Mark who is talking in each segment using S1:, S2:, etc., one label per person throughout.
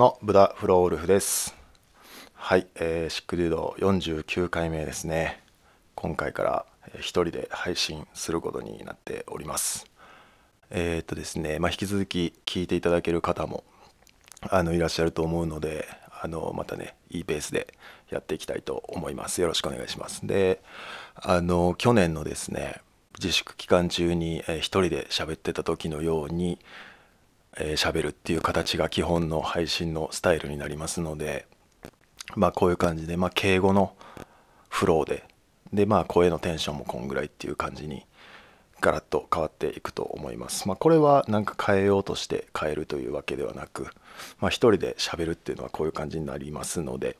S1: のブダフロールフです。はい、えー、シックデュード49回目ですね。今回から一人で配信することになっております。えー、っとですね、まあ、引き続き聞いていただける方もあのいらっしゃると思うのであのまたねいいペースでやっていきたいと思います。よろしくお願いします。であの去年のですね自粛期間中に、えー、一人で喋ってた時のようにえ、喋るっていう形が基本の配信のスタイルになりますのでまあこういう感じで、まあ、敬語のフローででまあ声のテンションもこんぐらいっていう感じにガラッと変わっていくと思います。まあ、これはなんか変えようとして変えるというわけではなく、まあ、一人で喋るっていうのはこういう感じになりますので、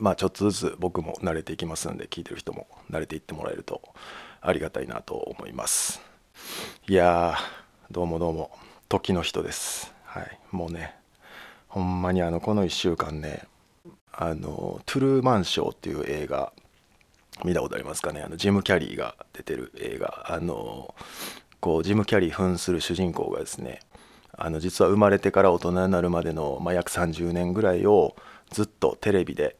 S1: まあ、ちょっとずつ僕も慣れていきますので聞いてる人も慣れていってもらえるとありがたいなと思います。いやーどうもどうも時の人です。はい、もうねほんまにあのこの1週間ねあのトゥルーマンショーっていう映画見たことありますかね？あのジム・キャリーが出てる映画。あのこうジム・キャリー扮する主人公がですねあの実は生まれてから大人になるまでの、まあ、約30年ぐらいをずっとテレビで、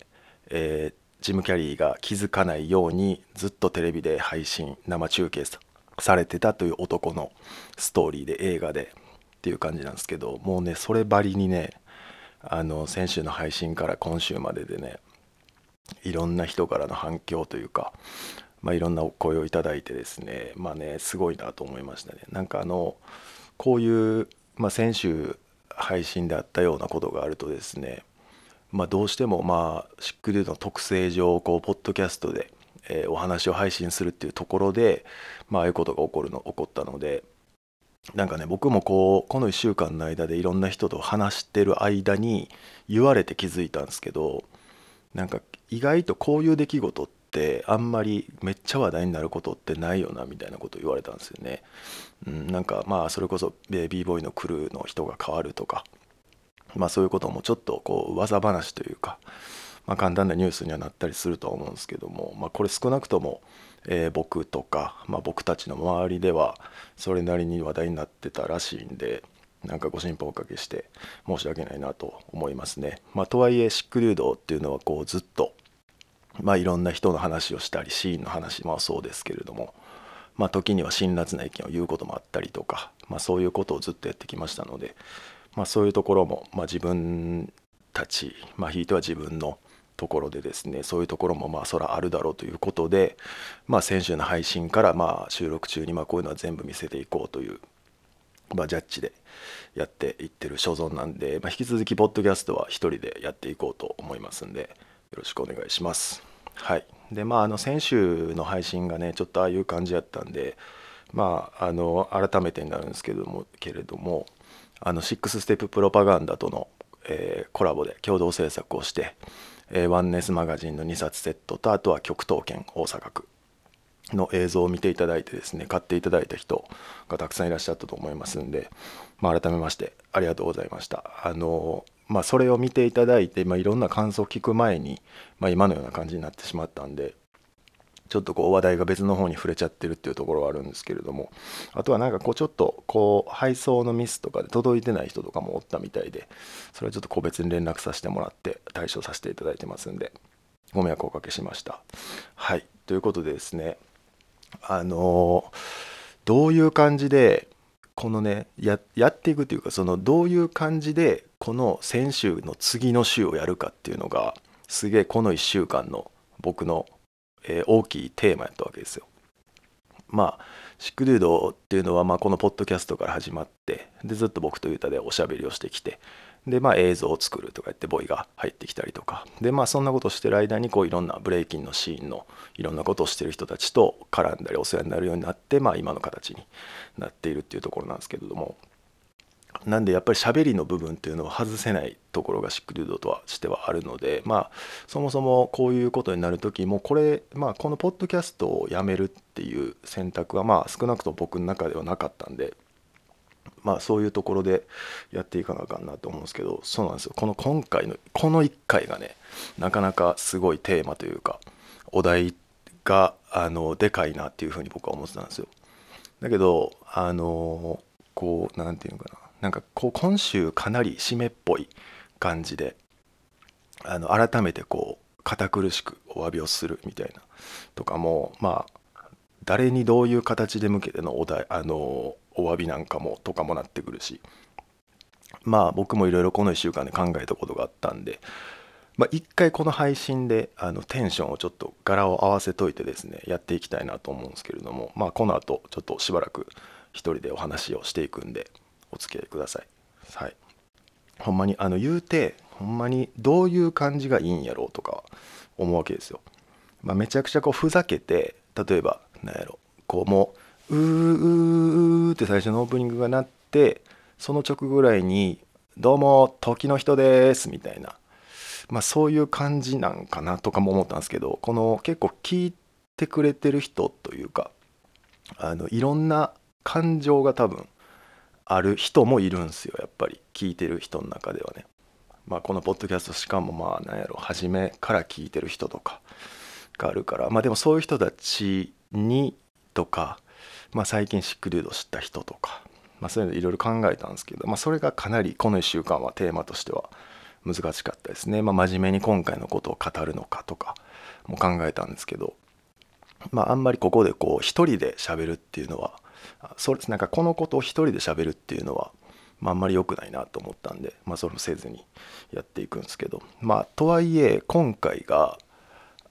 S1: えー、ジム・キャリーが気づかないようにずっとテレビで配信生中継されてたという男のストーリーで映画で。っていう感じなんですけどもうねそればりにねあの先週の配信から今週まででねいろんな人からの反響というか、まあ、いろんなお声をいただいてですねまあねすごいなと思いましたね。なんかあのこういう、まあ、先週配信であったようなことがあるとですねまあ、どうしてもまあシックデューの特性上こうポッドキャストで、え、お話を配信するっていうところで、まああいうことが起こるの起こったのでなんかね僕もこうこの1週間の間でいろんな人と話してる間に言われて気づいたんですけどなんか意外とこういう出来事ってあんまりめっちゃ話題になることってないよなみたいなこと言われたんですよね。うん、なんかまあそれこそ b ボーイのクルーの人が変わるとかまあそういうこともちょっとこう噂話というか、まあ、簡単なニュースにはなったりするとは思うんですけども、まあ、これ少なくともえー、僕とか、まあ、僕たちの周りではそれなりに話題になってたらしいんでなんかご心配おかけして申し訳ないなと思いますね。まあ、とはいえシックリュードっていうのはこうずっと、まあ、いろんな人の話をしたりシーンの話もそうですけれども、まあ、時には辛辣な意見を言うこともあったりとか、まあ、そういうことをずっとやってきましたので、まあ、そういうところも、まあ、自分たち、まあ、ひいては自分のところでですねそういうところもまあそらあるだろうということで、まあ、先週の配信からまあ収録中にまあこういうのは全部見せていこうという、まあ、ジャッジでやっていってる所存なんで、まあ、引き続きポッドキャストは1人でやっていこうと思いますんでよろしくお願いします。はいでまあ、あの先週の配信がねちょっとああいう感じやったんでまああの改めてになるんですけどもけれどもあの6ステッププロパガンダとの、えー、コラボで共同制作をしてえー、ワンネスマガジンの2冊セットとあとは極東圏大阪区の映像を見ていただいてですね買っていただいた人がたくさんいらっしゃったと思いますんで、まあ、改めましてありがとうございました。あのまあ、それを見ていただいて、まあ、いろんな感想を聞く前に、まあ、今のような感じになってしまったんでちょっとこう話題が別の方に触れちゃってるっていうところはあるんですけれどもあとはなんかこうちょっとこう配送のミスとかで届いてない人とかもおったみたいでそれはちょっと個別に連絡させてもらって対処させていただいてますんでご迷惑をおかけしました。はい。ということでですねあのどういう感じでこのねやっていくというかそのどういう感じでこの先週の次の週をやるかっていうのがすげえこの1週間の僕のえー、大きいテーマやったわけですよ。まあシックデュードっていうのは、まあ、このポッドキャストから始まってでずっと僕とユタでおしゃべりをしてきてでまあ映像を作るとか言ってボイが入ってきたりとかでまあそんなことしてる間にこういろんなブレイキンのシーンのいろんなことをしてる人たちと絡んだりお世話になるようになってまあ今の形になっているっていうところなんですけれどもなんでやっぱり喋りの部分っていうのを外せないところがシックデュードとはしてはあるのでまあそもそもこういうことになる時もこれまあこのポッドキャストをやめるっていう選択はまあ少なくとも僕の中ではなかったんでまあそういうところでやっていかなあかんなと思うんですけどそうなんですよこの今回のこの1回がねなかなかすごいテーマというかお題があのでかいなっていうふうに僕は思ってたんですよ。だけどあのこう何て言うのかななんかこう今週かなり締めっぽい感じであの改めてこう堅苦しくお詫びをするみたいなとかもまあ誰にどういう形で向けてのお題あのお詫びなんかもとかもなってくるしまあ僕もいろいろこの1週間で考えたことがあったんでまあ、一回この配信であのテンションをちょっと柄を合わせといてですねやっていきたいなと思うんですけれどもまあこの後ちょっとしばらく一人でお話をしていくんでお付き合いください。はい。ほんまにあの言うてほんまにどういう感じがいいんやろうとか思うわけですよ、まあ、めちゃくちゃこうふざけて例えばなんやろ。こうもううーうーって最初のオープニングが鳴ってその直ぐらいに「どうも時の人です」みたいな。まあ、そういう感じなんかなとかも思ったんですけどこの結構聞いてくれてる人というかあのいろんな感情が多分ある人もいるんですよやっぱり聞いてる人の中ではね。まあ、このポッドキャストしかもまあ何やろ初めから聞いてる人とかがあるからまあでもそういう人たちにとか、まあ、最近シックデュード知った人とか、まあ、そういうのいろいろ考えたんですけど、まあ、それがかなりこの1週間はテーマとしては難しかったですね。まあ、真面目に今回のことを語るのかとかも考えたんですけど、まあ、あんまりここでこう一人で喋るっていうのはそうですなんかこのことを一人で喋るっていうのは、まあ、あんまり良くないなと思ったんで、まあ、それもせずにやっていくんですけどまあとはいえ今回が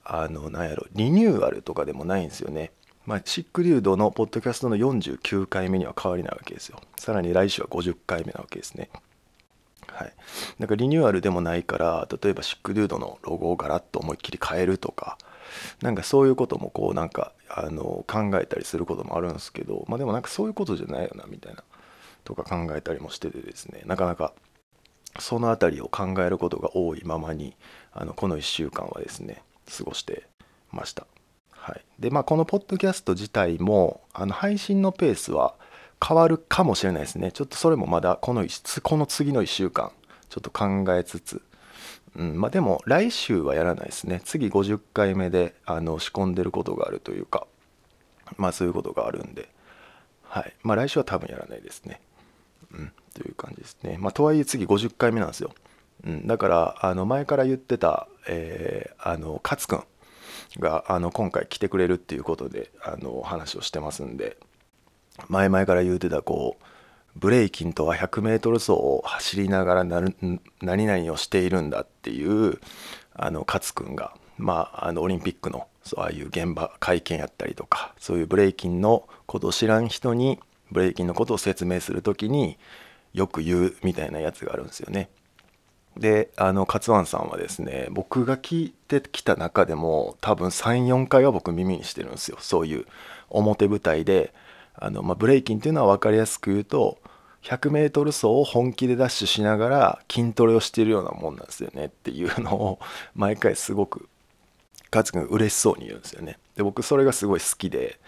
S1: あのなんやろリニューアルとかでもないんですよね。まあ、シックリュードのポッドキャストの49回目には変わりないわけですよ。さらに来週は50回目なわけですね。はい、なんかリニューアルでもないから例えばシックデュードのロゴをガラッと思いっきり変えるとかなんかそういうこともこうなんかあの考えたりすることもあるんですけどまあでもなんかそういうことじゃないよなみたいなとか考えたりもしててですねなかなかその辺りを考えることが多いままにあのこの1週間はですね過ごしてました。はい、でまあこのポッドキャスト自体もあの配信のペースは変わるかもしれないですねちょっとそれもまだこのこの次の1週間ちょっと考えつつ、うん、まあでも来週はやらないですね。次50回目であの仕込んでることがあるというかまあそういうことがあるんで。はい。まあ来週は多分やらないですね。うんという感じですね。まあとはいえ次50回目なんですよ、うん、だからあの前から言ってた、えー、あの勝くんがあの今回来てくれるっていうことであの話をしてますんで前々から言うてたこうブレイキンとは 100m 走を走りながら何々をしているんだっていうあの勝君が、まあ、あのオリンピックのそうああいう現場会見やったりとかそういうブレイキンのことを知らん人にブレイキンのことを説明する時によく言うみたいなやつがあるんですよね。であの勝ワンさんはですね僕が聞いてきた中でも多分34回は僕耳にしてるんですよそういう表舞台であの、まあ、ブレイキンっていうのは分かりやすく言うと 100m 走を本気でダッシュしながら筋トレをしているようなもんなんですよねっていうのを毎回すごく勝君嬉しそうに言うんですよね。で僕それがすごい好きで。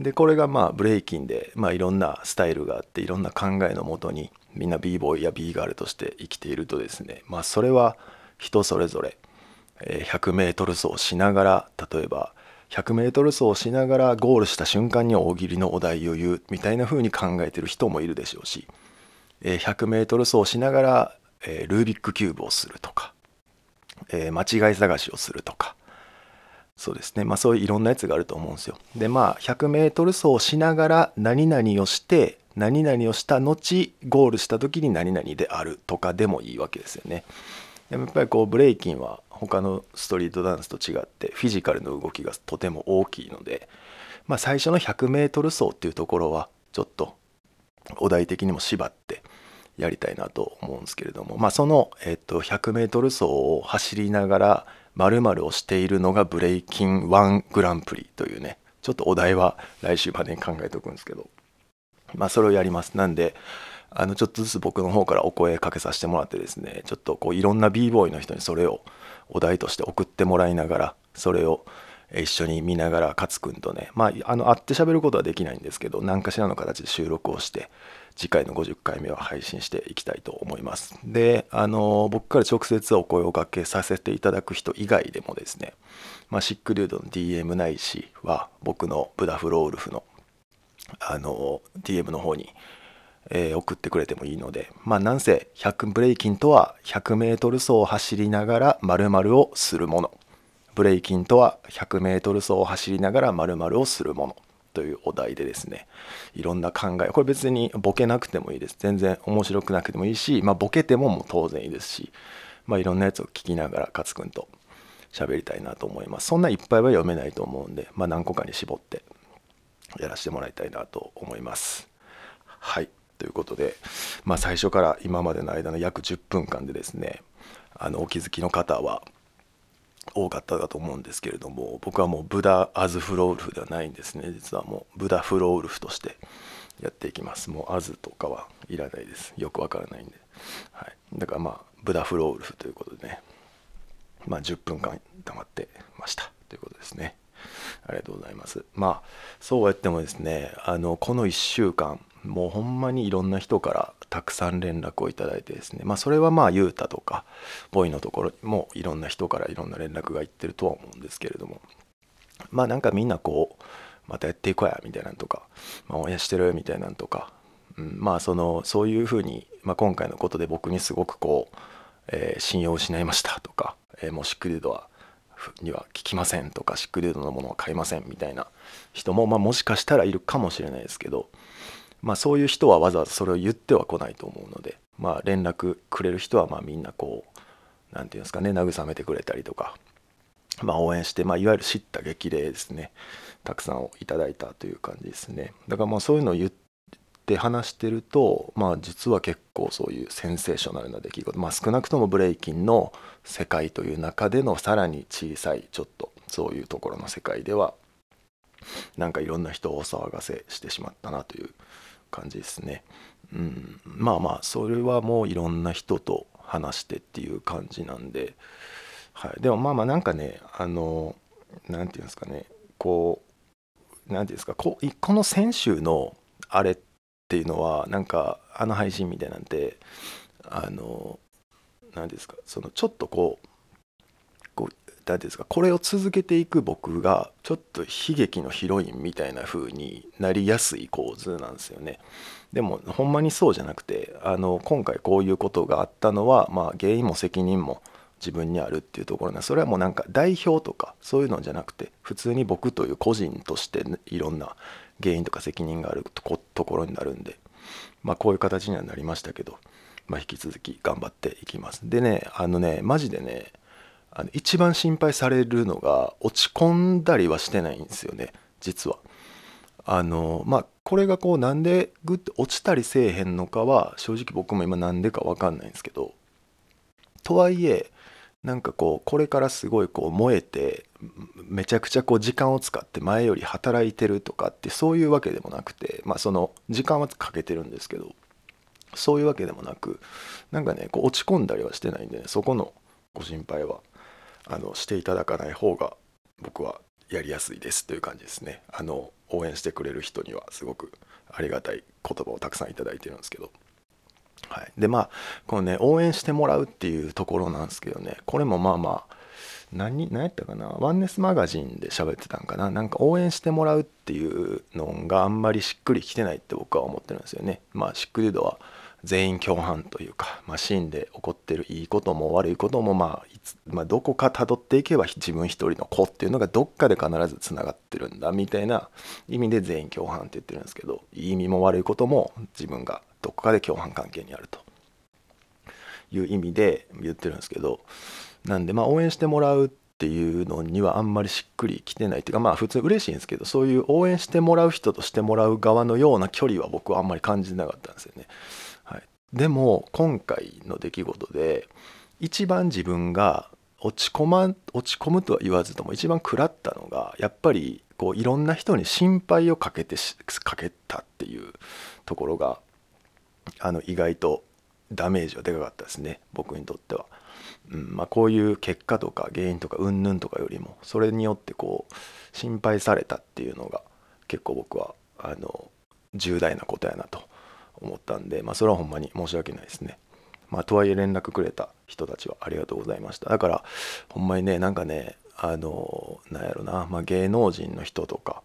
S1: でこれがまあブレイキンで、まあ、いろんなスタイルがあっていろんな考えのもとにみんな b ボーイや b ガールとして生きているとですね。まあそれは人それぞれ。100m 走しながら例えば 100m 走をしながらゴールした瞬間に大喜利のお題を言うみたいな風に考えてる人もいるでしょうし 100m 走をしながらルービックキューブをするとか間違い探しをするとかそうですね。まあそういういろんなやつがあると思うんですよ。でまあ 100m 走をしながら何々をして何々をした後ゴールした時に何々であるとかでもいいわけですよね。やっぱりこうブレイキンは他のストリートダンスと違ってフィジカルの動きがとても大きいので、まあ、最初の 100m 走っていうところはちょっとお題的にも縛ってやりたいなと思うんですけれども、まあ、その、えっと、100m 走を走りながら〇〇をしているのがブレイキン1グランプリというねちょっとお題は来週までに考えておくんですけどまあそれをやります。なんであのちょっとずつ僕の方からお声かけさせてもらってですねちょっとこういろんな b ボーイの人にそれをお題として送ってもらいながらそれを一緒に見ながら勝君とねまああの会って喋ることはできないんですけど何かしらの形で収録をして次回の50回目は配信していきたいと思います。であの僕から直接お声をかけさせていただく人以外でもですね、まあ、シックリュードの DM ないしは僕のブダフロールフのあの DM の方にえー、送ってくれてもいいのでまあなんせ100ブレイキンとは 100m 走を走りながら〇〇をするもの。ブレイキンとは 100m 走を走りながら〇〇をするもの。というお題でですね。いろんな考え。これ別にボケなくてもいいです。全然面白くなくてもいいし、まあ、ボケてももう当然いいですし、まあ、いろんなやつを聞きながら勝くんと喋りたいなと思います。そんないっぱいは読めないと思うんで、まあ、何個かに絞ってやらせてもらいたいなと思います。はい。ということで、まあ、最初から今までの間の約10分間でですねあのお気づきの方は多かったかと思うんですけれども僕はもうブダ・アズ・フロウルフではないんですね。実はもうブダ・フロウルフとしてやっていきます。もうアズとかはいらないです。よくわからないんで、はい、だからまあブダ・フロウルフということでねまあ10分間黙ってました。ということですね。ありがとうございます。まあそうやってもですねあのこの1週間もうほんまにいろんな人からたくさん連絡をいただいてですね。まあそれはまあ雄太とかボイのところにもいろんな人からいろんな連絡がいってるとは思うんですけれども。まあなんかみんなこうまたやっていこうやみたいなんとか、まあ、応援してるみたいなんとか、うん、まあそのそういうふうに、まあ、今回のことで僕にすごくこう、えー、信用を失いましたとか、えー、もうシックリードはには聞きませんとかシックリードのものは買いませんみたいな人も、まあ、もしかしたらいるかもしれないですけどまあ、そういう人はわざわざそれを言っては来ないと思うので、まあ、連絡くれる人はまみんなこう何て言うんですかね慰めてくれたりとか、まあ、応援して、まあ、いわゆる知った激励ですね。たくさんをいただいたという感じですね。だからまあそういうのを言って話してると、まあ、実は結構そういうセンセーショナルな出来事、まあ、少なくともブレイキンの世界という中でのさらに小さいちょっとそういうところの世界ではなんかいろんな人をお騒がせしてしまったなという感じですね。うん、まあまあそれはもういろんな人と話してっていう感じなんで、はい、でもまあまあなんかねあの何て言うんですかね。こう何て言うんですか。ここの先週のあれっていうのはなんかあの配信みたいなんてあの何ですか。そのちょっとこうこう何ですかこれを続けていく僕がちょっと悲劇のヒロインみたいな風になりやすい構図なんですよね。でもほんまにそうじゃなくてあの今回こういうことがあったのは、まあ、原因も責任も自分にあるっていうところなそれはもうなんか代表とかそういうのじゃなくて普通に僕という個人としていろんな原因とか責任があるところになるんで、まあ、こういう形にはなりましたけど、まあ、引き続き頑張っていきます。でねあのねマジでねあの一番心配されるのが落ち込んだりはしてないんですよね実は。あのまあこれがこうなんでグッて落ちたりせえへんのかは正直僕も今なんでか分かんないんですけどとはいえなんかこうこれからすごいこう燃えてめちゃくちゃこう時間を使って前より働いてるとかってそういうわけでもなくてまあその時間はかけてるんですけどそういうわけでもなくなんかねこう落ち込んだりはしてないんでねそこのご心配はあのしていただかない方が僕はやりやすいですという感じですね。あの応援してくれる人にはすごくありがたい言葉をたくさんいただいてるんですけど。はい、でまあこのね応援してもらうっていうところなんですけどね。これもまあまあ何何やったかな？ワンネスマガジンで喋ってたんかな？なんか応援してもらうっていうのがあんまりしっくりきてないって僕は思ってるんですよね。まあシックリュードは全員共犯というか、まあ、シーンで起こってるいいことも悪いことも、まあいつまあ、どこか辿っていけば自分一人の子っていうのがどっかで必ずつながってるんだみたいな意味で全員共犯って言ってるんですけどいい意味も悪いことも自分がどこかで共犯関係にあるという意味で言ってるんですけどなんでまあ応援してもらうっていうのにはあんまりしっくりきてないっていうかまあ普通嬉しいんですけどそういう応援してもらう人としてもらう側のような距離は僕はあんまり感じなかったんですよね。でも今回の出来事で一番自分が落ち込ま落ち込むとは言わずとも一番食らったのがやっぱりこういろんな人に心配をかけてかけたっていうところがあの意外とダメージはでかかったですね僕にとっては。うんまあ、こういう結果とか原因とかうんぬんとかよりもそれによってこう心配されたっていうのが結構僕はあの重大なことやなと思ったんで、まあ、それはほんまに申し訳ないですね。まあ、とはいえ連絡くれた人たちはありがとうございました。だから、ほんまにね、なんかね、あの、なんやろな、まあ、芸能人の人とか、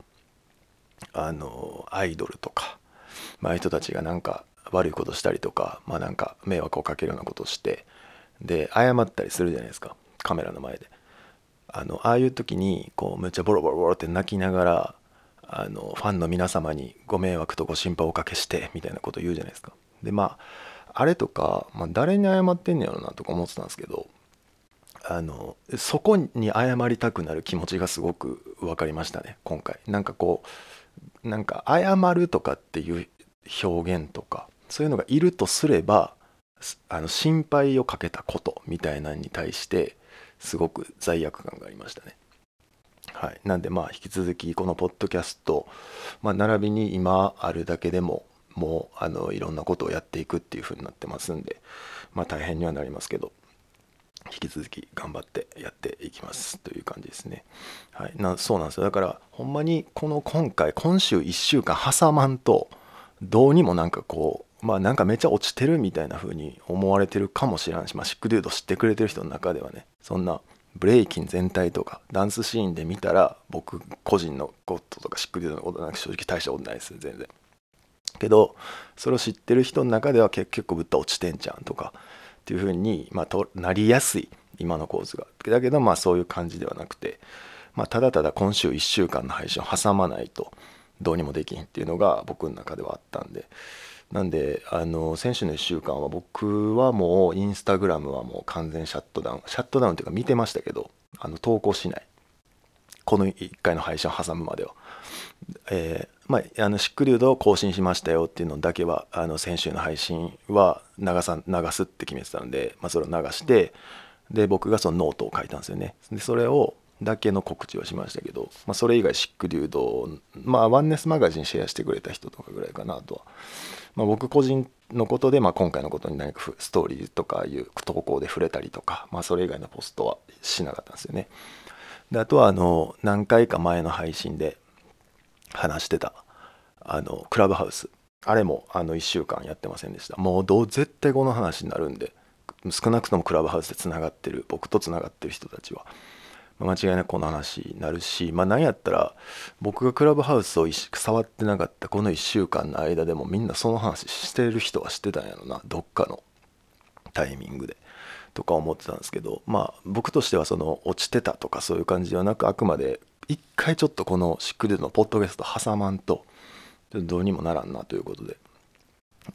S1: あの、アイドルとか、まあ、人たちがなんか悪いことしたりとかまあなんか迷惑をかけるようなことしてで謝ったりするじゃないですかカメラの前であのああいう時にこうめっちゃボロボロボロって泣きながらあのファンの皆様にご迷惑とご心配をおかけしてみたいなこと言うじゃないですかでまああれとか、まあ、誰に謝ってんねやろなとか思ってたんですけどあのそこに謝りたくなる気持ちがすごく分かりましたね今回なんかこうなんか謝るとかっていう表現とかそういうのがいるとすればあの心配をかけたことみたいなのに対してすごく罪悪感がありましたね。はい、なんでまあ引き続きこのポッドキャスト、まあ、並びに今あるだけでももうあのいろんなことをやっていくっていう風になってますんで、まあ、大変にはなりますけど引き続き頑張ってやっていきますという感じですね。はい、なそうなんですよ。だからほんまにこの今回今週1週間挟まんとどうにもなんかこうまあなんかめっちゃ落ちてるみたいな風に思われてるかもしれんし、まあ、シックデュード知ってくれてる人の中ではねそんなブレイキン全体とかダンスシーンで見たら僕個人のこととかシックデュードのことなんか正直大したことないです全然。けどそれを知ってる人の中では結構ぶった落ちてんじゃんとかっていう風にまあとなりやすい今の構図が。だけどまあそういう感じではなくてまあただただ今週1週間の配信を挟まないとどうにもできんっていうのが僕の中ではあったんでなんであの先週の1週間は僕はもうインスタグラムはもう完全シャットダウンシャットダウンっていうか見てましたけどあの投稿しないこの1回の配信を挟むまでは。えー、まあ、あのシックリュードを更新しましたよっていうのだけはあの先週の配信は流さ流すって決めてたので、まあ、それを流してで僕がそのノートを書いたんですよねでそれをだけの告知はしましたけど、まあ、それ以外シックデュードまあワンネスマガジンシェアしてくれた人とかぐらいかなとは、まあ、僕個人のことで、まあ、今回のことに何かストーリーとかいう投稿で触れたりとか、まあ、それ以外のポストはしなかったんですよね。であとはあの何回か前の配信で話してたあのクラブハウス。あれもあの1週間やってませんでした。もうどう絶対この話になるんで少なくともクラブハウスでつながってる僕とつながってる人たちは。間違いなくこの話になるし、まあ、何やったら僕がクラブハウスを触ってなかったこの1週間の間でもみんなその話してる人はしてたんやろなどっかのタイミングでとか思ってたんですけどまあ僕としてはその落ちてたとかそういう感じではなくあくまで一回ちょっとこのシックデュのポッドキャスト挟まんとどうにもならんなということで。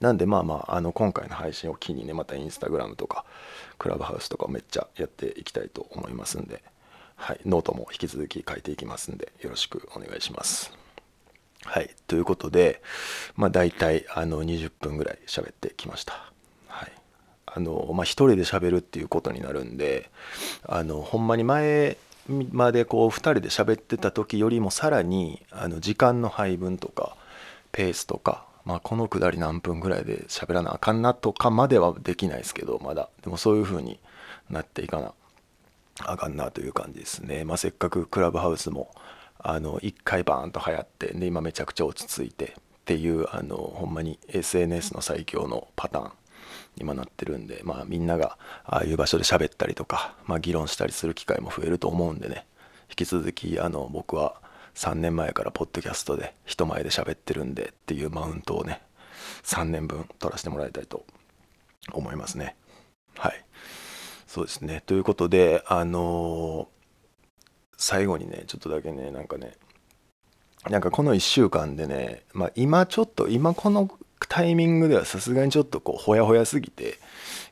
S1: なんでまあまああの今回の配信を機にねまたインスタグラムとかクラブハウスとかめっちゃやっていきたいと思いますんで。はい、ノートも引き続き書いていきますんでよろしくお願いします。はい、ということで、まあ、大体あの20分ぐらい喋ってきました。はい、あのまあ、1人で喋るっていうことになるんであのほんまに前までこう2人で喋ってた時よりもさらにあの時間の配分とかペースとか、まあ、このくだり何分ぐらいで喋らなあかんなとかまではできないですけどまだでもそういう風になっていかなあかんなという感じですね。まあ、せっかくクラブハウスもあの1回バーンと流行ってで今めちゃくちゃ落ち着いてっていうあのほんまに SNS の最強のパターン今なってるんで、まあ、みんながああいう場所で喋ったりとか、まあ、議論したりする機会も増えると思うんでね。引き続きあの僕は3年前からポッドキャストで人前で喋ってるんでっていうマウントをね3年分取らせてもらいたいと思いますね。はい。そうですね。ということで、あのー、最後にね、ちょっとだけね、なんかね、なんかこの1週間でね、まあ、今ちょっと、今このタイミングではさすがにちょっとこう、ほやほやすぎて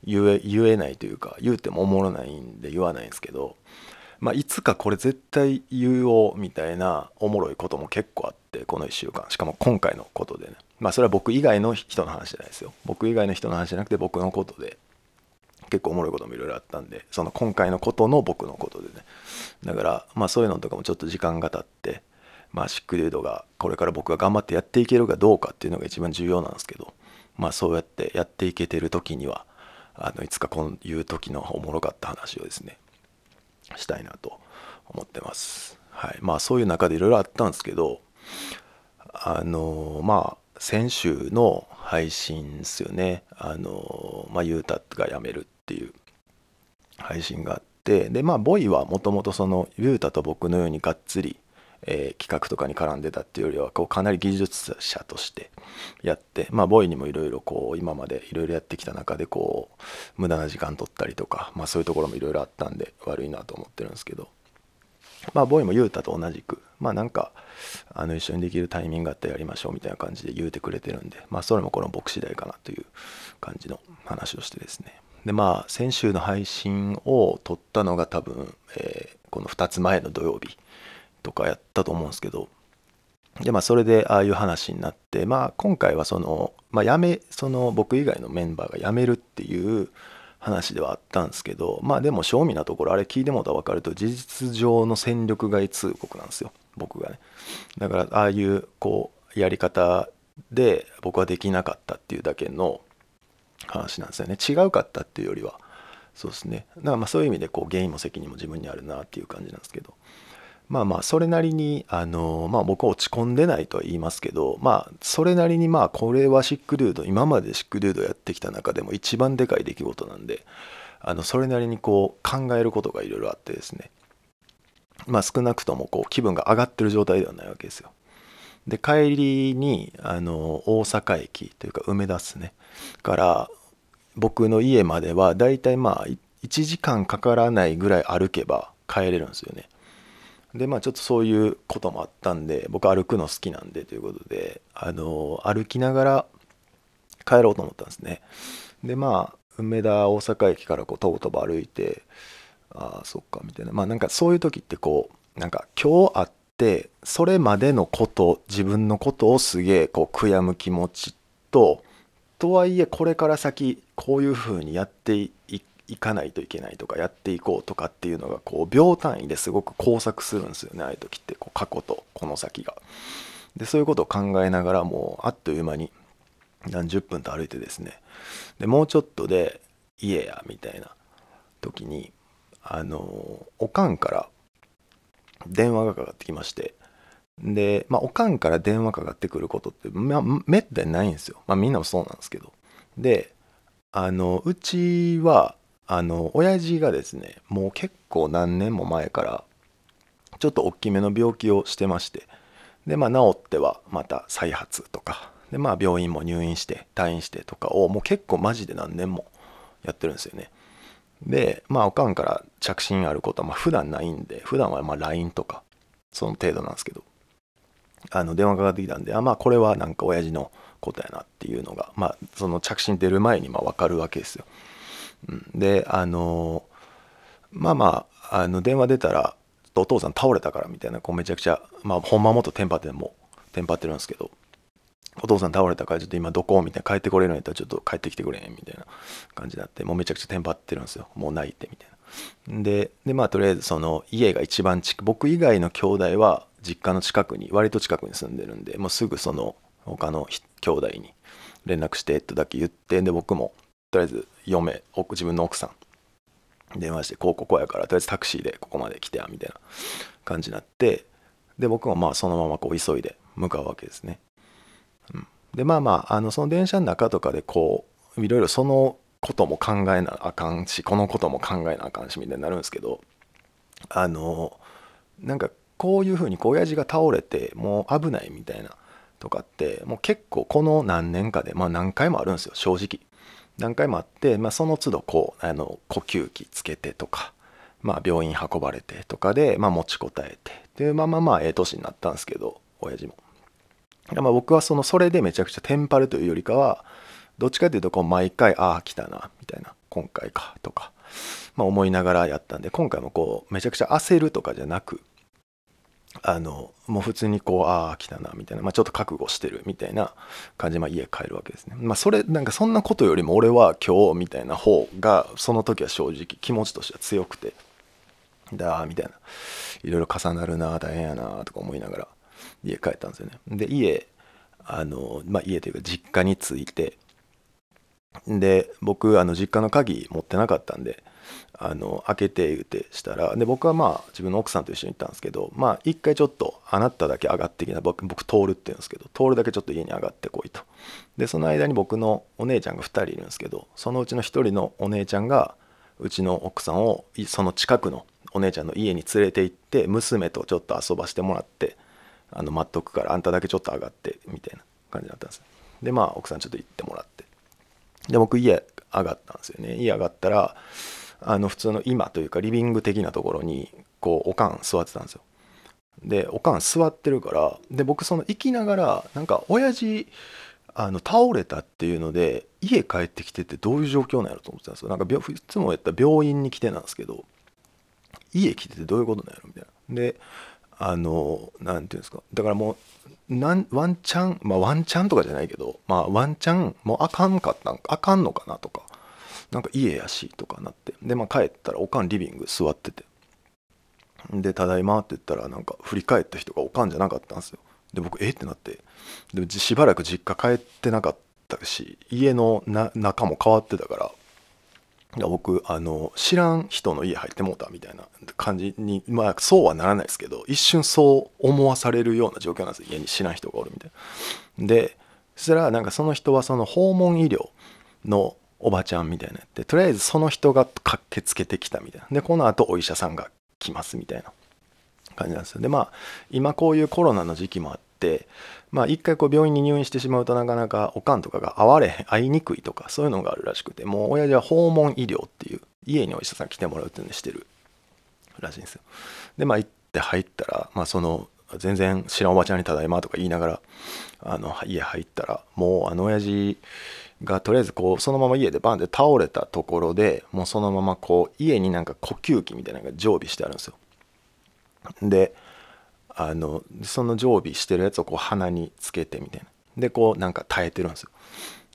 S1: 言え、言えないというか、言うてもおもろないんで言わないんですけど、まあ、いつかこれ絶対言おうみたいなおもろいことも結構あってこの1週間。しかも今回のことでね。まあそれは僕以外の人の話じゃないですよ。僕以外の人の話じゃなくて僕のことで。結構おもろいこともいろいろあったんでその今回のことの僕のことでね。だからまあそういうのとかもちょっと時間が経ってまあシックデュードがこれから僕が頑張ってやっていけるかどうかっていうのが一番重要なんですけどまあそうやってやっていけてる時にはあのいつかこういう時のおもろかった話をですねしたいなと思ってます。はい。まあそういう中でいろいろあったんですけどあのまあ先週の配信ですよね。あのまあゆうたが辞めるっっていう配信があってでまあボイはもともとそのユータと僕のようにがっつりえー、企画とかに絡んでたっていうよりはこうかなり技術者としてやってまあボイにもいろいろこう今までいろいろやってきた中でこう無駄な時間取ったりとかまあそういうところもいろいろあったんで悪いなと思ってるんですけど。まあボイも雄太と同じくまあなんかあの一緒にできるタイミングがあったらやりましょうみたいな感じで言うてくれてるんでまあそれもこの僕次第かなという感じの話をしてですね。でまあ先週の配信を撮ったのが多分、えー、この2つ前の土曜日とかやったと思うんですけど。でまあそれでああいう話になってまあ今回はその、まあ、辞めその僕以外のメンバーが辞めるっていう話ではあったんですけどまあでも正味なところあれ聞いてもらったら分かると事実上の戦力外通告なんですよ僕がね。だからああいうこうやり方で僕はできなかったっていうだけの話なんですよね。違うかったっていうよりは。そうですね。だからまあそういう意味でこう原因も責任も自分にあるなっていう感じなんですけど。まあまあそれなりにあのまあ僕は落ち込んでないとは言いますけどまあそれなりにまあこれはシックデュード今までシックデュードやってきた中でも一番でかい出来事なんであのそれなりにこう考えることがいろいろあってですね。まあ少なくともこう気分が上がってる状態ではないわけですよ。で帰りにあの大阪駅というか梅田っすね。から僕の家まではだいたいまあ1時間かからないぐらい歩けば帰れるんですよね。でまあちょっとそういうこともあったんで僕歩くの好きなんでということであの歩きながら帰ろうと思ったんですね。でまあ梅田大阪駅からこうとぼとぼ歩いてああそっかみたいな。まあなんかそういう時ってこうなんか今日会ってそれまでのこと自分のことをすげえこう悔やむ気持ちととはいえこれから先こういうふうにやっていかないといけないとかやっていこうとかっていうのがこう秒単位ですごく交錯するんですよねああいう時ってこう過去とこの先が。でそういうことを考えながらもうあっという間に何十分と歩いてですねでもうちょっとで家やみたいな時にあのおかんから電話がかかってきまして。でまあおかんから電話かかってくることって、ま、めったにないんですよ。まあみんなもそうなんですけど。であのうちはあの親父がですねもう結構何年も前からちょっと大きめの病気をしてまして。でまあ治ってはまた再発とか。でまあ病院も入院して退院してとかをもう結構マジで何年もやってるんですよね。でまあおかんから着信あることはまあ普段ないんで普段はま LINE とかその程度なんですけど。あの電話かかってきたんであまあこれはなんか親父のことやなっていうのがまあその着信出る前にまあ分かるわけですよ。であのまあまああの電話出たらお父さん倒れたからみたいなこうめちゃくちゃまあほんまもっとテンパってもテンパってるんですけど。お父さん倒れたからちょっと今どこ？みたいな帰ってこれるんやったらちょっと帰ってきてくれみたいな感じになって。もうめちゃくちゃテンパってるんですよ。もう泣いてみたいな。ででまあとりあえずその家が一番近僕以外の兄弟は実家の近くに割と近くに住んでるんでもうすぐその他の兄弟に連絡してとだけ言ってで僕もとりあえず嫁自分の奥さん電話してこうここやからとりあえずタクシーでここまで来てやみたいな感じになってで僕もまあそのままこう急いで向かうわけですね。でまあまああのその電車の中とかでこういろいろそのことも考えなあかんしこのことも考えなあかんしみたいになるんですけどあのなんかこういうふうに親父が倒れてもう危ないみたいなとかってもう結構この何年かでまあ何回もあるんですよ正直。何回もあって、まあ、その都度こうあの呼吸器つけてとか、まあ、病院運ばれてとかで、まあ、持ちこたえてでまあまあまあええ年になったんですけど親父も。まあ、僕はそのそれでめちゃくちゃテンパるというよりかはどっちかというとこう毎回ああ来たなみたいな今回かとか、まあ、思いながらやったんで今回もこうめちゃくちゃ焦るとかじゃなくあのもう普通にこうああ来たなみたいな、まあ、ちょっと覚悟してるみたいな感じで、まあ、家帰るわけですね。まあそれなんかそんなことよりも俺は今日みたいな方がその時は正直気持ちとしては強くてだみたいないろいろ重なるな大変やなとか思いながら家帰ったんですよね。で家あのまあ家というか実家に着いてで僕あの実家の鍵持ってなかったんであの開けて言うてしたらで僕はまあ自分の奥さんと一緒に行ったんですけどまあ一回ちょっとあなただけ上がってきな僕僕通るって言うんですけど通るだけちょっと家に上がってこいと。でその間に僕のお姉ちゃんが2人いるんですけどそのうちの1人のお姉ちゃんがうちの奥さんをその近くのお姉ちゃんの家に連れて行って娘とちょっと遊ばしてもらってあの待っとくからあんただけちょっと上がってみたいな感じだったんですでまあ奥さんちょっと行ってもらって。で僕家上がったんですよね。家上がったらあの普通の今というかリビング的なところにこうおかん座ってたんですよ。でおかん座ってるからで僕その行きながらなんか親父あの倒れたっていうので家帰ってきててどういう状況なんやろと思ってたんですよ。なんかいつもやったら病院に来てなんですけど家来ててどういうことなんやろみたいな。であの何ていうんですか。だからもうなんワンチャンまあワンチャンとかじゃないけどまあワンチャンもうあかんかったんあかんのかなとかなんか家やしとかなって。でまあ帰ったらおかんリビング座ってて。で「ただいま」って言ったらなんか振り返った人がおかんじゃなかったんですよ。で僕え？ってなって。でしばらく実家帰ってなかったし家の中も変わってたから僕あの知らん人の家入ってもうたみたいな感じにまあそうはならないですけど一瞬そう思わされるような状況なんです家に知らん人がおるみたいな。でそしたらなんかその人はその訪問医療のおばちゃんみたいなってとりあえずその人が駆けつけてきたみたいな。でこのあとお医者さんが来ますみたいな感じなんですよ。でまあ今こういうコロナの時期もあってまあ一回こう病院に入院してしまうとなかなかおかんとかが会われ会いにくいとかそういうのがあるらしくてもう親父は訪問医療っていう家にお医者さん来てもらうっていうのにしてるらしいんですよ。でまあ行って入ったらまあその全然知らんおばちゃんにただいまとか言いながらあの家入ったらもうあの親父がとりあえずこうそのまま家でバンって倒れたところでもうそのままこう家になんか呼吸器みたいなのが常備してあるんですよ。であのその常備してるやつをこう鼻につけてみたいな。でこうなんか耐えてるんですよ。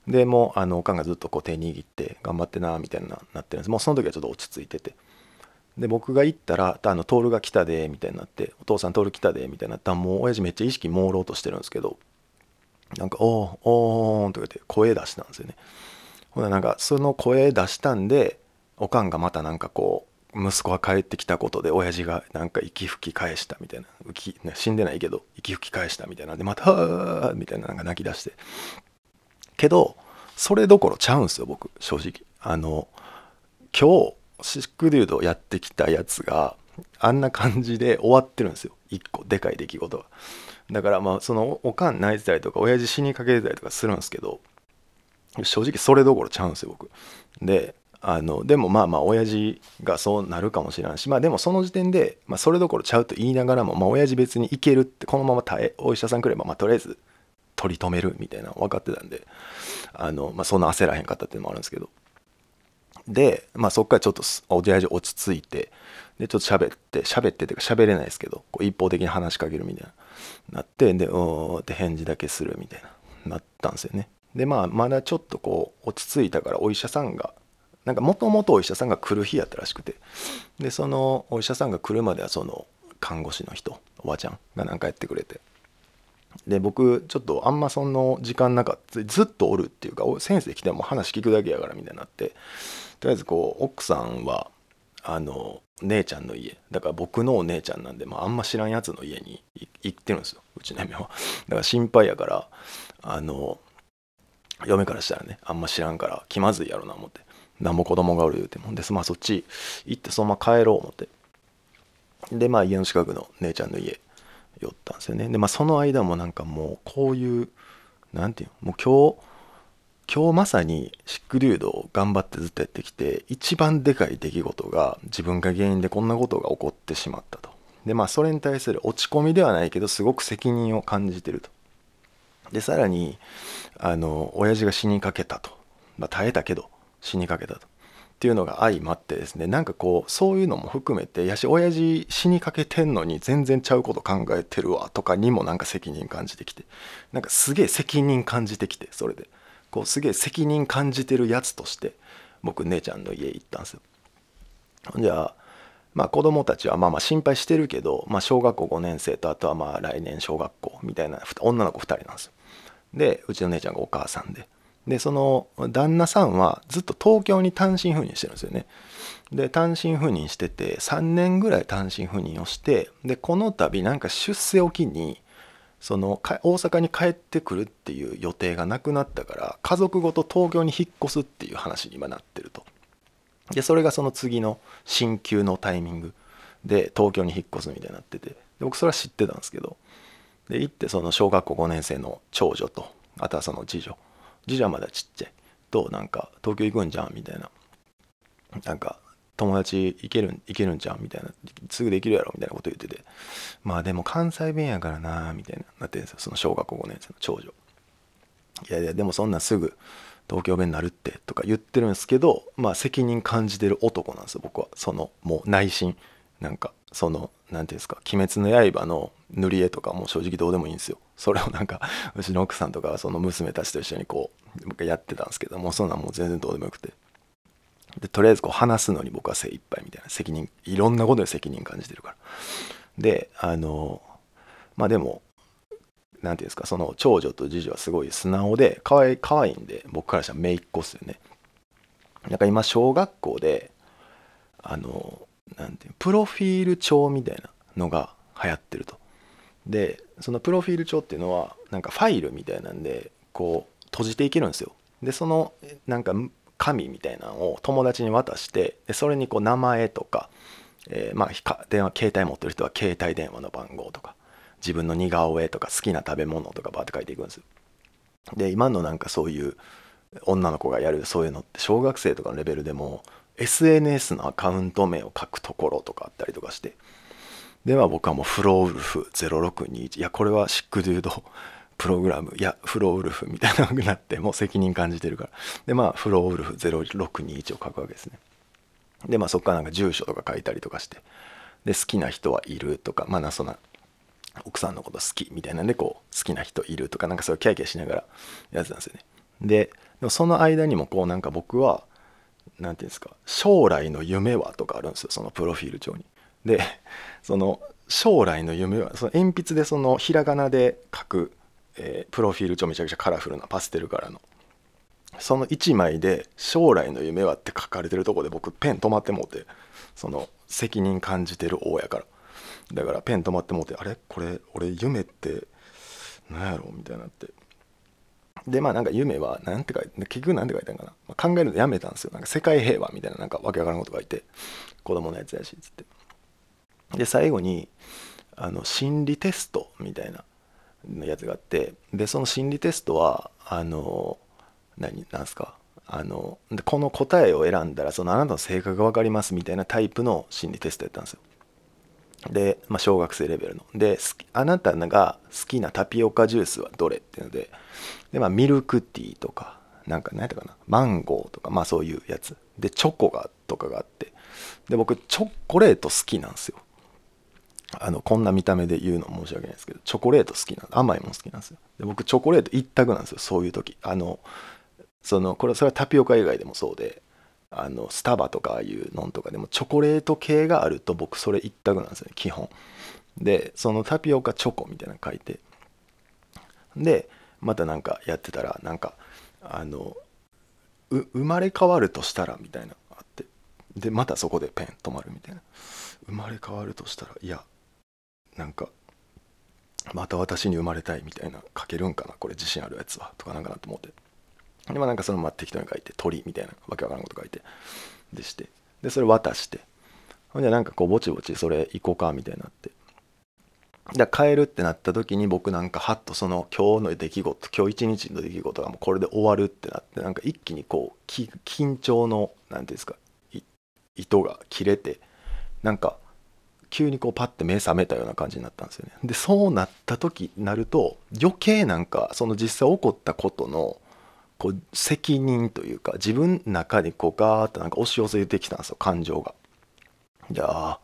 S1: でもうあのおかんがずっとこう手握って頑張ってなみたいななってるんです。もうその時はちょっと落ち着いてて。で僕が行ったら「あの徹が来たで」みたいになって「お父さん徹来たで」みたいになったらもう親父めっちゃ意識朦朧としてるんですけどなんか「おーおーん」とか言って声出したんですよね。ほななんかその声出したんでおかんがまたなんかこう息子が帰ってきたことで親父がなんか息吹き返したみたいな死んでないけど息吹き返したみたいな。んでまた「みたいななんか泣き出して。けどそれどころちゃうんすよ僕正直。あの今日シックデュードやってきたやつがあんな感じで終わってるんですよ。一個でかい出来事が。だからまあそのおかん泣いてたりとか親父死にかけてたりとかするんですけど正直それどころちゃうんですよ僕。であのでもまあまあ親父がそうなるかもしれないしまあでもその時点で、まあ、それどころちゃうと言いながらもまあ親父別にいけるってこのまま耐えお医者さん来ればまあとりあえず取り留めるみたいなの分かってたんであの、まあ、そんな焦らへんかったっていうのもあるんですけど。で、まあ、そっからちょっと親父落ち着いてでちょっと喋って喋ってってか喋れないですけどこう一方的に話しかけるみたいななってで「うん」って返事だけするみたいななったんですよね。でまあまだちょっとこう落ち着いたからお医者さんがなんかもともとお医者さんが来る日やったらしくて。でそのお医者さんが来るまではその看護師の人おばちゃんがなんかやってくれて。で僕ちょっとあんまその時間なかった。ずっとおるっていうか先生来ても話聞くだけやからみたいになって。とりあえずこう奥さんはあの姉ちゃんの家。だから僕のお姉ちゃんなんで、まあ、あんま知らんやつの家に行ってるんですよ。うちの嫁は。だから心配やからあの嫁からしたらねあんま知らんから気まずいやろな思って。何も子供がおる言うてもんです。まあそっち行ってそのまま帰ろう思って。でまあ家の近くの姉ちゃんの家寄ったんですよね。でまあその間もなんかもうこういう何て言うのもう今日今日まさにシックリュードを頑張ってずっとやってきて一番でかい出来事が自分が原因でこんなことが起こってしまったと。でまあそれに対する落ち込みではないけどすごく責任を感じてると。でさらにあの親父が死にかけたと、まあ、耐えたけど。死にかけたと。っていうのが相まってですねなんかこうそういうのも含めてやし親父死にかけてんのに全然ちゃうこと考えてるわとかにもなんか責任感じてきてなんかすげえ責任感じてきてそれで。こうすげえ責任感じてるやつとして僕姉ちゃんの家行ったんですよ。じゃあまあ子供たちはまあまあ心配してるけど、まあ、小学校5年生とあとはまあ来年小学校みたいな女の子2人なんですよ。でうちの姉ちゃんがお母さんで。でその旦那さんはずっと東京に単身赴任してるんですよね。で単身赴任してて3年ぐらい単身赴任をしてでこの度なんか出世を機にその大阪に帰ってくるっていう予定がなくなったから家族ごと東京に引っ越すっていう話に今なってると。でそれがその次の進級のタイミングで東京に引っ越すみたいになってて。で僕それは知ってたんですけど。で行ってその小学校5年生の長女とあとはその次女次女はまだちっちゃいとなんか東京行くんじゃんみたいな。なんか友達行けるん行けるんじゃんみたいなすぐできるやろみたいなこと言っててまあでも関西弁やからなみたいななってるんですよ。その小学校5年生の長女いやいやでもそんなすぐ東京弁になるってとか言ってるんですけどまあ責任感じてる男なんですよ僕は。そのもう内心。なんかその何ていうんですか「鬼滅の刃」の塗り絵とかも正直どうでもいいんですよ。それをなんか うちの奥さんとかその娘たちと一緒にこうやってたんですけどもうそんなんもう全然どうでもよくて。でとりあえずこう話すのに僕は精一杯みたいな責任いろんなことで責任感じてるから。であのまあでも何ていうんですかその長女と次女はすごい素直で可愛い可愛いんで僕からしたら姪っ子っすよね。なんか今小学校であのなんていうプロフィール帳みたいなのが流行ってると。でそのプロフィール帳っていうのはなんかファイルみたいなんでこう閉じていけるんですよ。でそのなんか紙みたいなのを友達に渡してでそれにこう名前とか、えー、まあ電話携帯持ってる人は携帯電話の番号とか自分の似顔絵とか好きな食べ物とかバーって書いていくんですよ。で今のなんかそういう女の子がやるそういうのって小学生とかのレベルでも SNS のアカウント名を書くところとかあったりとかしてでは僕はもうフローウルフ0621いやこれはシックデュード プログラム。いやフローウルフみたいなのになってもう責任感じてるから。でまあフローウルフ0621を書くわけですね。でまあそこからなんか住所とか書いたりとかして。で好きな人はいるとかまあなそんな奥さんのこと好きみたいなんでこう好きな人いるとかなんかそういうキャイキャイしながらやってたんですよね。ででその間にもこうなんか僕は何て言うんですか将来の夢はとかあるんですよ。そのプロフィール帳に。でその将来の夢はその鉛筆でそのひらがなで書くえー、プロフィール帳めちゃくちゃカラフルなパステル柄の。その1枚で「将来の夢は」って書かれてるとこで僕ペン止まってもうてその責任感じてる大やから。だからペン止まってもうてあれ？これ俺夢って何やろ？みたいになって。でまあなんか夢は何て書いて結局何て書いてんかな、まあ、考えるのやめたんですよ。なんか世界平和みたいななんかわけわからんこと書いて子供のやつやしっつって。で最後にあの心理テストみたいなのやつがあってでその心理テストはあの何なんすかあのこの答えを選んだらそのあなたの性格が分かりますみたいなタイプの心理テストやったんですよ。で、まあ、小学生レベルの。であなたが好きなタピオカジュースはどれっていうのでで、まあ、ミルクティーとかなんか何やったかなマンゴーとかまあそういうやつでチョコがとかがあってで僕チョコレート好きなんですよあのこんな見た目で言うの申し訳ないですけどチョコレート好きなん甘いもん好きなんですよ。で僕チョコレート一択なんですよそういう時。あのそのこれそれはタピオカ以外でもそうであのスタバとかああいうのんとかでもチョコレート系があると僕それ一択なんですよね基本。でそのタピオカチョコみたいなの書いて。でまたなんかやってたらなんかあの生まれ変わるとしたらみたいなのがあって。でまたそこでペン止まるみたいな。生まれ変わるとしたらいやなんかまた私に生まれたいみたいな書けるんかなこれ自信あるやつはとかなんかなと思って。でまあなんかそのまま適当に書いて鳥みたいなわけわからんこと書いてでして。でそれ渡して。ほんでなんかこうぼちぼちそれ行こうかみたいになって。で帰るってなった時に僕なんかはっとその今日の出来事今日一日の出来事がもうこれで終わるってなってなんか一気にこう緊張の何ていうんですか糸が切れてなんか急にこうパッて目覚めたような感じになったんですよね。でそうなった時になると余計なんかその実際起こったことのこう責任というか自分の中にこうガーッとなんか押し寄せてきたんですよ感情が。じゃあ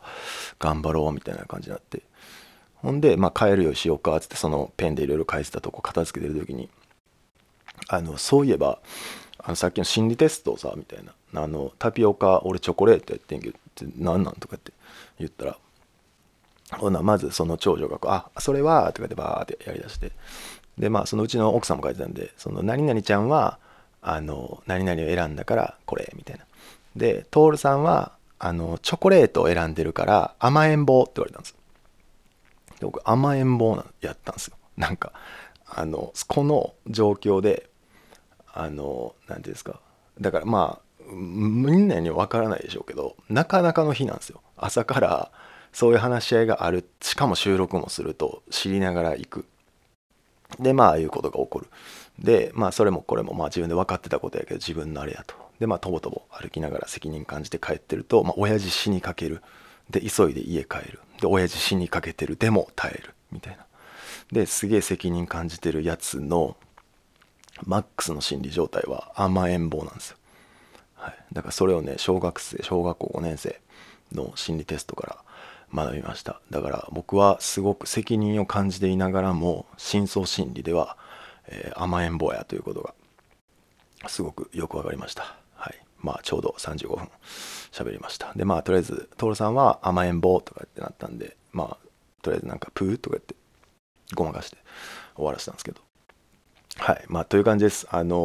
S1: 頑張ろうみたいな感じになってほんでまあ帰るようにしようかっつってそのペンでいろいろ返したとこ片付けてる時にあのそういえばあのさっきの心理テストさみたいなあのタピオカ俺チョコレートやってんけどって何なんとかって言ったらほなまずその長女がこう「あそれは」とかでバーってやりだして。でまあそのうちの奥さんも書いてたんでその何々ちゃんはあの何々を選んだからこれみたいな。で徹さんはあのチョコレートを選んでるから甘えん坊って言われたんですで僕甘えん坊なやったんですよ。なんかあのこの状況であの何ていうんですか。だからまあみんなにわからないでしょうけどなかなかの日なんですよ。朝からそういう話し合いがある。しかも収録もすると知りながら行く。でまあああいうことが起こる。でまあそれもこれもまあ自分で分かってたことやけど自分のあれやと。でまあとぼとぼ歩きながら責任感じて帰ってると、まあ、親父死にかける。で急いで家帰る。で親父死にかけてる。でも耐える。みたいな。ですげえ責任感じてるやつのマックスの心理状態は甘えん坊なんですよ、はい、だからそれをね小学生小学校5年生の心理テストから学びました。だから僕はすごく責任を感じていながらも深層心理では、えー、甘えん坊やということがすごくよく分かりました。はい。まあちょうど35分喋りました。でまあとりあえず徹さんは甘えん坊とかってなったんでまあとりあえずなんかプーとか言ってごまかして終わらせたんですけど。はい。まあという感じです。あのー、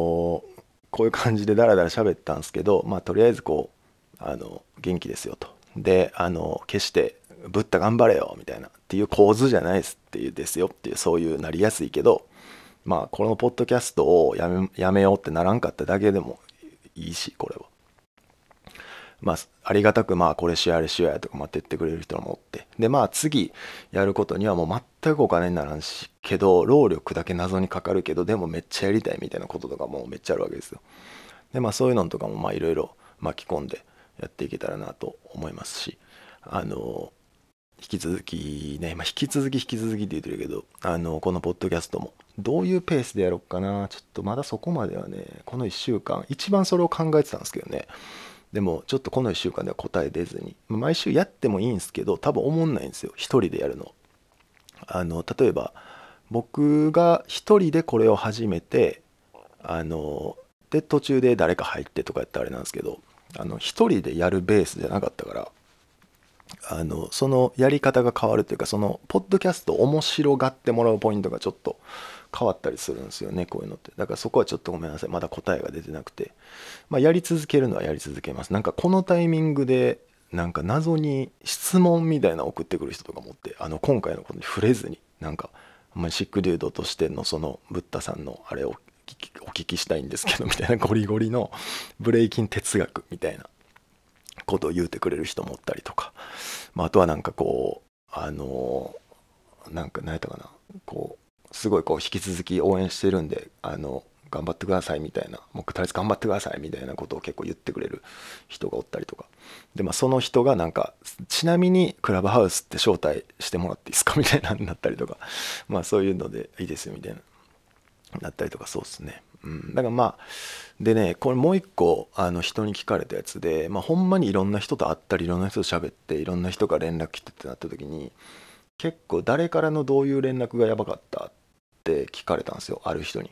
S1: こういう感じでダラダラ喋ったんですけどまあとりあえずこうあの元気ですよと。であの決してブッダ頑張れよみたいなっていう構図じゃないですっていうですよっていうそういうなりやすいけどまあこのポッドキャストをやめやめようってならんかっただけでもいいしこれは。まあありがたくまあこれしようあれしようやとか待ってってくれる人もおって。でまあ次やることにはもう全くお金にならんしけど労力だけ謎にかかるけどでもめっちゃやりたいみたいなこととかもめっちゃあるわけですよ。でまあそういうのとかもまあいろいろ巻き込んでやっていけたらなと思いますしあの引き続きね、まあ、引き続き引き続きって言ってるけど、あの、このポッドキャストも、どういうペースでやろうかな。ちょっとまだそこまではね、この1週間、一番それを考えてたんですけどね。でも、ちょっとこの1週間では答え出ずに、毎週やってもいいんですけど、多分思んないんですよ。一人でやるの。あの、例えば、僕が一人でこれを始めて、あの、で、途中で誰か入ってとかやったらあれなんですけど、あの、一人でやるベースじゃなかったから、あのそのやり方が変わるというかそのポッドキャスト面白がってもらうポイントがちょっと変わったりするんですよねこういうのって。だからそこはちょっとごめんなさい。まだ答えが出てなくて。まあやり続けるのはやり続けます。なんかこのタイミングでなんか謎に質問みたいな送ってくる人とかもってあの今回のことに触れずになんかまシックデュードとしてのそのブッダさんのあれをお聞きしたいんですけどみたいなゴリゴリのブレイキン哲学みたいなことを言うてくれる人もおったりとか、まあ、あとはなんかこうあのなんか何やったかな。こうすごいこう引き続き応援してるんであの頑張ってくださいみたいな。もうとりあえず頑張ってくださいみたいなことを結構言ってくれる人がおったりとか。でまあその人がなんかちなみにクラブハウスって招待してもらっていいですか？みたいなになったりとか。まあそういうのでいいですよみたいななったりとか。そうっすね。うん、だからまあでねこれもう一個あの人に聞かれたやつで、まあ、ほんまにいろんな人と会ったりいろんな人と喋っていろんな人から連絡来てってなった時に結構誰からのどういう連絡がやばかったって聞かれたんですよある人に。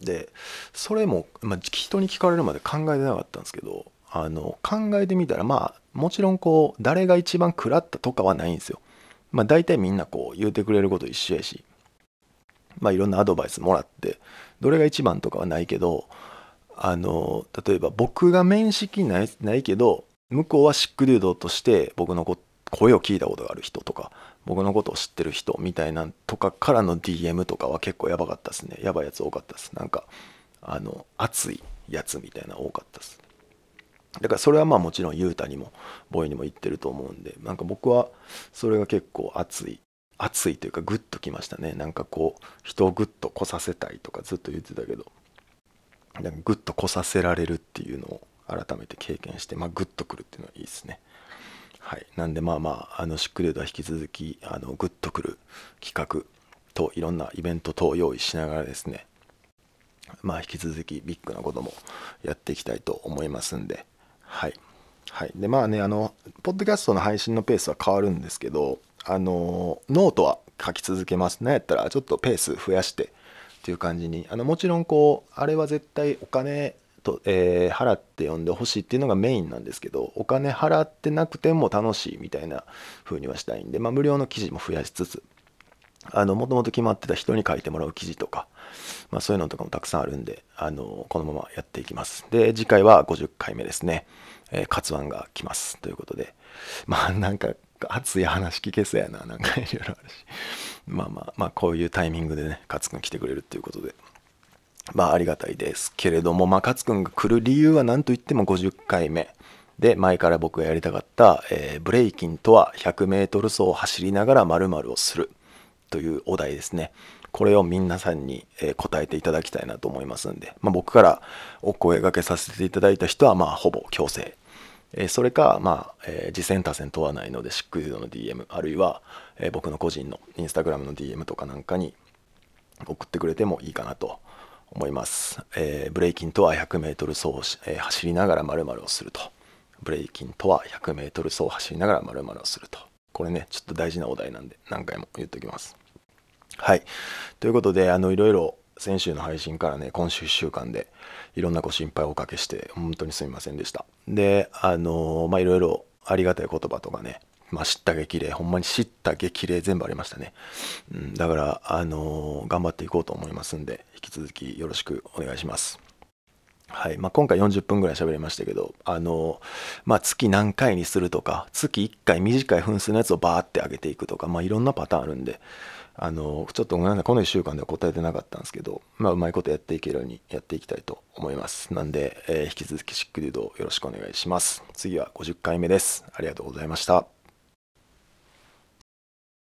S1: でそれも、まあ、人に聞かれるまで考えてなかったんですけどあの考えてみたらまあもちろんこう誰が一番食らったとかはないんですよ。まあ大体みんなこう言うてくれること一緒やしまあいろんなアドバイスもらってどれが一番とかはないけどあの例えば僕が面識ないないけど向こうはシックデュードとして僕の声を聞いたことがある人とか僕のことを知ってる人みたいなんとかからの DM とかは結構やばかったですね。やばいやつ多かったです。なんかあの熱いやつみたいな多かったです。だからそれはまあもちろん雄太にもボーイにも言ってると思うんでなんか僕はそれが結構熱い。熱いというかグッときましたね。なんかこう人をグッと来させたいとかずっと言ってたけど。なんかグッと来させられるっていうのを改めて経験して、まあ、グッとくるっていうのはいいですね。はい。なんでまあまああのシックデードは引き続きあのグッとくる企画といろんなイベント等を用意しながらですね。まあ引き続きビッグなこともやっていきたいと思いますんで。はい。はい。でまあねあのポッドキャストの配信のペースは変わるんですけどあのノートは書き続けますなんやったらちょっとペース増やしてっていう感じに。あのもちろんこうあれは絶対お金と、えー、払って読んでほしいっていうのがメインなんですけどお金払ってなくても楽しいみたいな風にはしたいんで、まあ、無料の記事も増やしつつあのもともと決まってた人に書いてもらう記事とか、まあ、そういうのとかもたくさんあるんであのこのままやっていきます。で次回は50回目ですね、えー、活案が来ますということで。まあなんか熱い話聞けそうやな。なんかいろいろあるし。まあまあまあこういうタイミングでね勝くん来てくれるっていうことで。まあありがたいですけれどもまあ勝くんが来る理由は何といっても50回目。で前から僕がやりたかった、えー、ブレイキンとは 100m 走を走りながら〇〇をする。というお題ですね。これを皆さんに、答えていただきたいなと思いますんで、まあ、僕からお声がけさせていただいた人はまあほぼ強制えそれか、まあ、えー、次戦多戦問わないので、シックデュードの DM、あるいは、え、僕の個人のインスタグラムの DM とかなんかに送ってくれてもいいかなと思います。えー、ブレイキンとは 100m 走、えー、走りながら〇〇をすると。ブレイキンとは 100m 走走りながら〇〇をすると。これね、ちょっと大事なお題なんで何回も言っておきます。はい。ということで、あの、いろいろ先週の配信からね、今週1週間でいろんなご心配をおかけして、本当にすみませんでした。で、あのまあ、いろいろありがたい言葉とかね、まあ、知った激励、ほんまに知った激励全部ありましたね。うん、だから、あの頑張っていこうと思いますんで、引き続きよろしくお願いします。はいまあ、今回40分ぐらい喋りましたけど、あのまあ、月何回にするとか、月1回短い分数のやつをバーって上げていくとか、まあ、いろんなパターンあるんで、あのちょっとごめんなさい。この1週間では答えてなかったんですけど、まあ、うまいことやっていけるようにやっていきたいと思います。なんで、えー、引き続きシックデュードよろしくお願いします。次は50回目です。ありがとうございました。